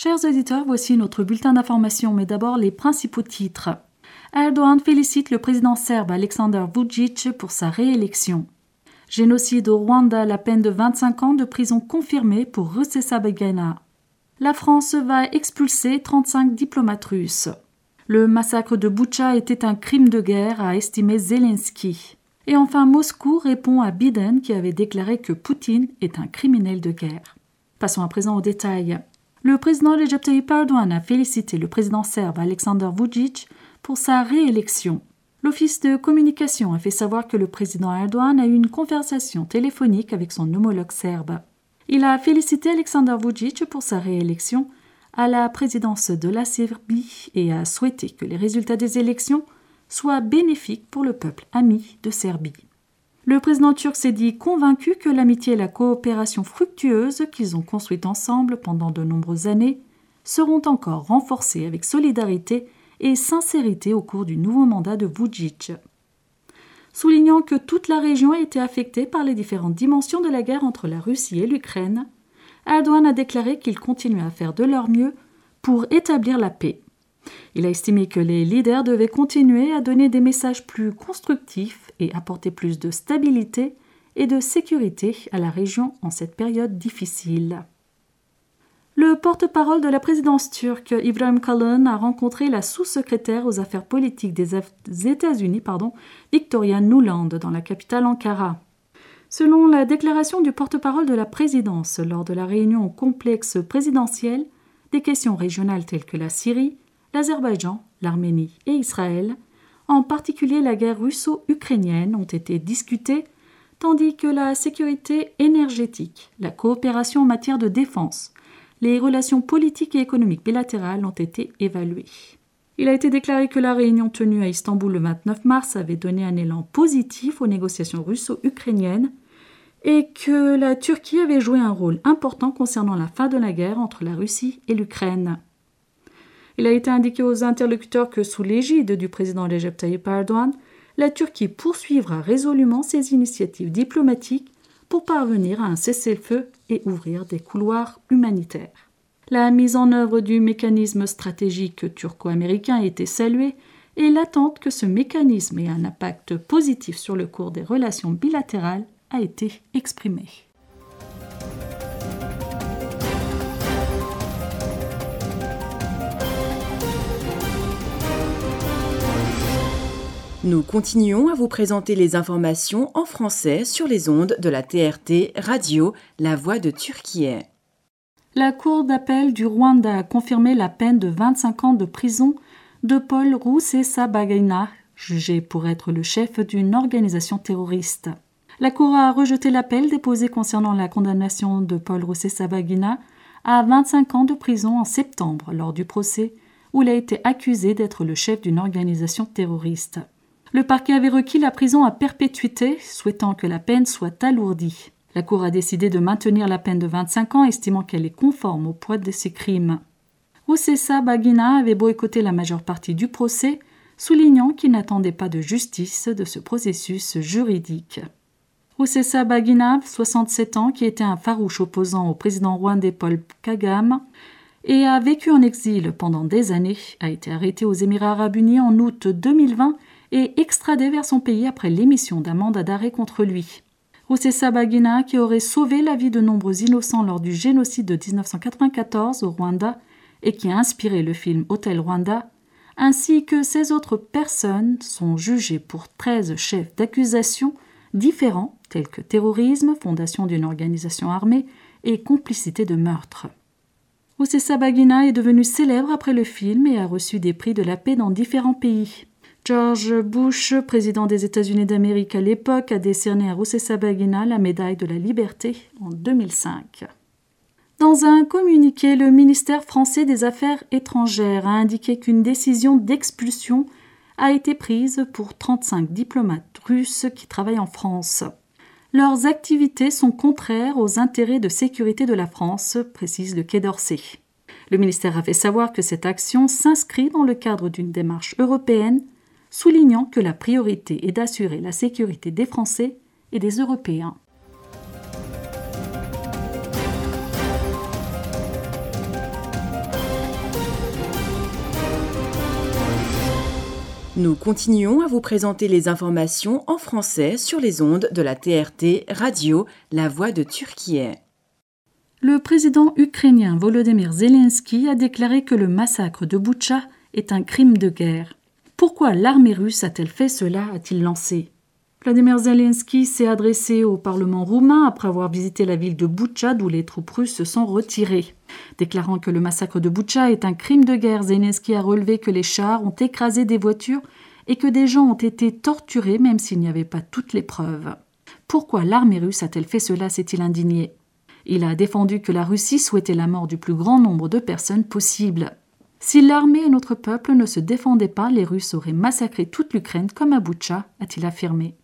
Chers auditeurs, voici notre bulletin d'information, mais d'abord les principaux titres. Erdogan félicite le président serbe Alexander Vucic pour sa réélection. Génocide au Rwanda, la peine de 25 ans de prison confirmée pour Rusesabagina. La France va expulser 35 diplomates russes. Le massacre de Boucha était un crime de guerre, a estimé Zelensky. Et enfin, Moscou répond à Biden qui avait déclaré que Poutine est un criminel de guerre. Passons à présent aux détails. Le président Recep Erdogan a félicité le président serbe Alexander Vucic pour sa réélection. L'Office de communication a fait savoir que le président Erdogan a eu une conversation téléphonique avec son homologue serbe. Il a félicité Alexander Vucic pour sa réélection à la présidence de la Serbie et a souhaité que les résultats des élections soient bénéfiques pour le peuple ami de Serbie. Le président turc s'est dit convaincu que l'amitié et la coopération fructueuse qu'ils ont construites ensemble pendant de nombreuses années seront encore renforcées avec solidarité et sincérité au cours du nouveau mandat de Vucic. Soulignant que toute la région a été affectée par les différentes dimensions de la guerre entre la Russie et l'Ukraine, Erdogan a déclaré qu'il continuait à faire de leur mieux pour établir la paix. Il a estimé que les leaders devaient continuer à donner des messages plus constructifs et apporter plus de stabilité et de sécurité à la région en cette période difficile. Le porte-parole de la présidence turque, Ibrahim Kalın, a rencontré la sous-secrétaire aux affaires politiques des États-Unis, Victoria Nuland, dans la capitale Ankara. Selon la déclaration du porte-parole de la présidence lors de la réunion complexe présidentiel, des questions régionales telles que la Syrie, l'Azerbaïdjan, l'Arménie et Israël, en particulier la guerre russo-ukrainienne, ont été discutées, tandis que la sécurité énergétique, la coopération en matière de défense, les relations politiques et économiques bilatérales ont été évaluées. Il a été déclaré que la réunion tenue à Istanbul le 29 mars avait donné un élan positif aux négociations russo-ukrainiennes et que la Turquie avait joué un rôle important concernant la fin de la guerre entre la Russie et l'Ukraine. Il a été indiqué aux interlocuteurs que sous l'égide du président Recep Tayyip Erdogan, la Turquie poursuivra résolument ses initiatives diplomatiques pour parvenir à un cessez-le-feu et ouvrir des couloirs humanitaires. La mise en œuvre du mécanisme stratégique turco-américain a été saluée et l'attente que ce mécanisme ait un impact positif sur le cours des relations bilatérales a été exprimée. Nous continuons à vous présenter les informations en français sur les ondes de la TRT Radio La Voix de Turquie. La Cour d'appel du Rwanda a confirmé la peine de 25 ans de prison de Paul Roussessa-Bagina, jugé pour être le chef d'une organisation terroriste. La Cour a rejeté l'appel déposé concernant la condamnation de Paul Roussessa-Bagina à 25 ans de prison en septembre lors du procès où il a été accusé d'être le chef d'une organisation terroriste. Le parquet avait requis la prison à perpétuité, souhaitant que la peine soit alourdie. La Cour a décidé de maintenir la peine de 25 ans, estimant qu'elle est conforme au poids de ses crimes. Oussessa Bagina avait boycotté la majeure partie du procès, soulignant qu'il n'attendait pas de justice de ce processus juridique. Oussessa Bagina, 67 ans, qui était un farouche opposant au président rwandais Paul Kagame, et a vécu en exil pendant des années, a été arrêté aux Émirats arabes unis en août 2020 et extradé vers son pays après l'émission d'un mandat d'arrêt contre lui. Roussessa Bagina, qui aurait sauvé la vie de nombreux innocents lors du génocide de 1994 au Rwanda et qui a inspiré le film Hôtel Rwanda, ainsi que 16 autres personnes sont jugées pour 13 chefs d'accusation différents tels que terrorisme, fondation d'une organisation armée et complicité de meurtre. Roussessa Bagina est devenu célèbre après le film et a reçu des prix de la paix dans différents pays. George Bush, président des États-Unis d'Amérique à l'époque, a décerné à Roussessa-Bagina la médaille de la liberté en 2005. Dans un communiqué, le ministère français des Affaires étrangères a indiqué qu'une décision d'expulsion a été prise pour 35 diplomates russes qui travaillent en France. Leurs activités sont contraires aux intérêts de sécurité de la France, précise le Quai d'Orsay. Le ministère a fait savoir que cette action s'inscrit dans le cadre d'une démarche européenne soulignant que la priorité est d'assurer la sécurité des Français et des Européens. Nous continuons à vous présenter les informations en français sur les ondes de la TRT Radio, la voix de Turquie. Le président ukrainien Volodymyr Zelensky a déclaré que le massacre de Boutcha est un crime de guerre. Pourquoi l'armée russe a-t-elle fait cela a-t-il lancé? Vladimir Zelensky s'est adressé au Parlement roumain après avoir visité la ville de Boucha d'où les troupes russes se sont retirées. Déclarant que le massacre de Boucha est un crime de guerre, Zelensky a relevé que les chars ont écrasé des voitures et que des gens ont été torturés même s'il n'y avait pas toutes les preuves. Pourquoi l'armée russe a-t-elle fait cela s'est-il indigné? Il a défendu que la Russie souhaitait la mort du plus grand nombre de personnes possible. Si l'armée et notre peuple ne se défendaient pas, les Russes auraient massacré toute l'Ukraine comme à Boutcha, a-t-il affirmé.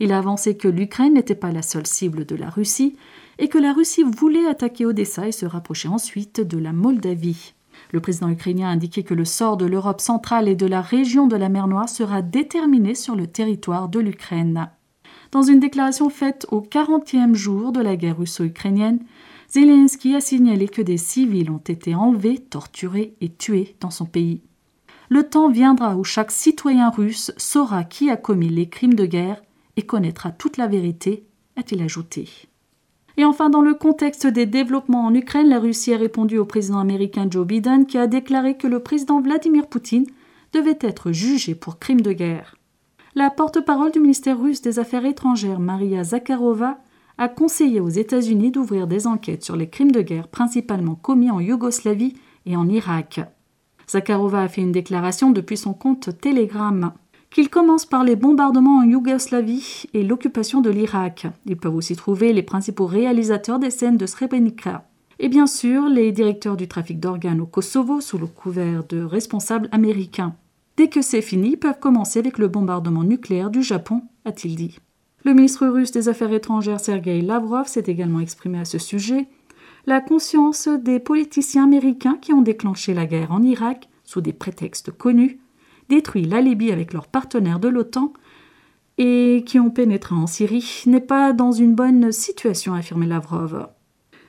Il a avancé que l'Ukraine n'était pas la seule cible de la Russie et que la Russie voulait attaquer Odessa et se rapprocher ensuite de la Moldavie. Le président ukrainien a indiqué que le sort de l'Europe centrale et de la région de la mer Noire sera déterminé sur le territoire de l'Ukraine. Dans une déclaration faite au 40e jour de la guerre russo-ukrainienne, Zelensky a signalé que des civils ont été enlevés, torturés et tués dans son pays. Le temps viendra où chaque citoyen russe saura qui a commis les crimes de guerre et connaîtra toute la vérité, a-t-il ajouté. Et enfin, dans le contexte des développements en Ukraine, la Russie a répondu au président américain Joe Biden qui a déclaré que le président Vladimir Poutine devait être jugé pour crime de guerre. La porte-parole du ministère russe des Affaires étrangères, Maria Zakharova, a conseillé aux États-Unis d'ouvrir des enquêtes sur les crimes de guerre principalement commis en Yougoslavie et en Irak. Zakharova a fait une déclaration depuis son compte Telegram qu'il commence par les bombardements en Yougoslavie et l'occupation de l'Irak. Ils peuvent aussi trouver les principaux réalisateurs des scènes de Srebrenica. Et bien sûr, les directeurs du trafic d'organes au Kosovo sous le couvert de responsables américains. Dès que c'est fini, ils peuvent commencer avec le bombardement nucléaire du Japon, a-t-il dit. Le ministre russe des Affaires étrangères Sergei Lavrov s'est également exprimé à ce sujet. La conscience des politiciens américains qui ont déclenché la guerre en Irak, sous des prétextes connus, détruit la Libye avec leurs partenaires de l'OTAN et qui ont pénétré en Syrie n'est pas dans une bonne situation, a affirmé Lavrov.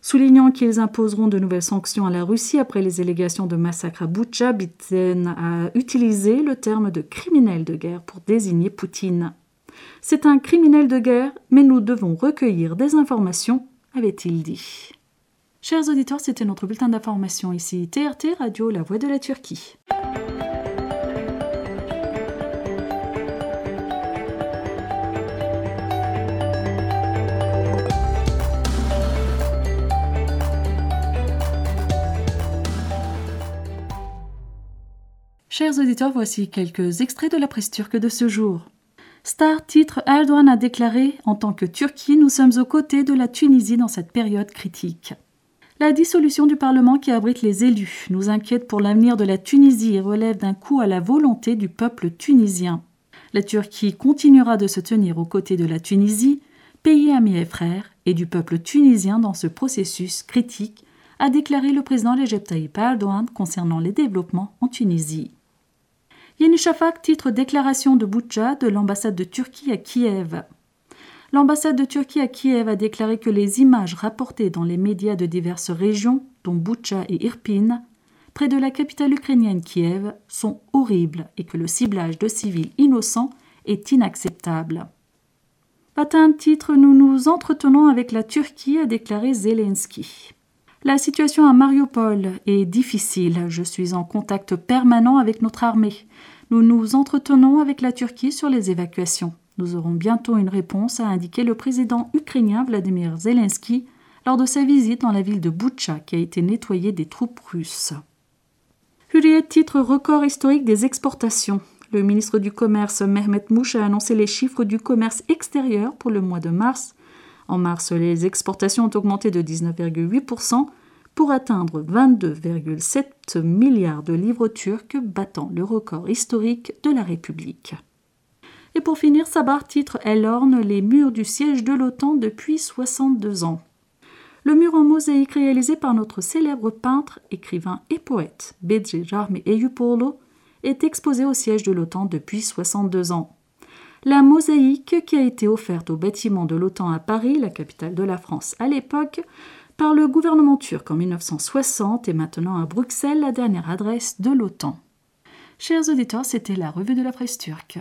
Soulignant qu'ils imposeront de nouvelles sanctions à la Russie après les allégations de massacre à Butcha, Biden a utilisé le terme de criminel de guerre pour désigner Poutine. C'est un criminel de guerre, mais nous devons recueillir des informations, avait-il dit. Chers auditeurs, c'était notre bulletin d'information ici, TRT Radio, la voix de la Turquie. Chers auditeurs, voici quelques extraits de la presse turque de ce jour. Star titre Erdogan a déclaré En tant que Turquie, nous sommes aux côtés de la Tunisie dans cette période critique. La dissolution du Parlement qui abrite les élus nous inquiète pour l'avenir de la Tunisie et relève d'un coup à la volonté du peuple tunisien. La Turquie continuera de se tenir aux côtés de la Tunisie, pays ami et frère, et du peuple tunisien dans ce processus critique, a déclaré le président Recep Tayyip Erdogan concernant les développements en Tunisie. Yeni titre Déclaration de Boutcha de l'ambassade de Turquie à Kiev. L'ambassade de Turquie à Kiev a déclaré que les images rapportées dans les médias de diverses régions, dont Boutcha et Irpin, près de la capitale ukrainienne Kiev, sont horribles et que le ciblage de civils innocents est inacceptable. Patin titre Nous nous entretenons avec la Turquie, a déclaré Zelensky. La situation à Mariupol est difficile. Je suis en contact permanent avec notre armée. Nous nous entretenons avec la Turquie sur les évacuations. Nous aurons bientôt une réponse, a indiqué le président ukrainien Vladimir Zelensky lors de sa visite dans la ville de Boutcha qui a été nettoyée des troupes russes. Hurriyet titre record historique des exportations. Le ministre du Commerce Mehmet Mouch a annoncé les chiffres du commerce extérieur pour le mois de mars en mars, les exportations ont augmenté de 19,8% pour atteindre 22,7 milliards de livres turcs, battant le record historique de la République. Et pour finir, Sabar titre Elle orne les murs du siège de l'OTAN depuis 62 ans. Le mur en mosaïque réalisé par notre célèbre peintre, écrivain et poète Bedri Rahmi Eyüpoğlu est exposé au siège de l'OTAN depuis 62 ans. La mosaïque qui a été offerte au bâtiment de l'OTAN à Paris, la capitale de la France à l'époque, par le gouvernement turc en 1960 est maintenant à Bruxelles la dernière adresse de l'OTAN. Chers auditeurs, c'était la revue de la presse turque.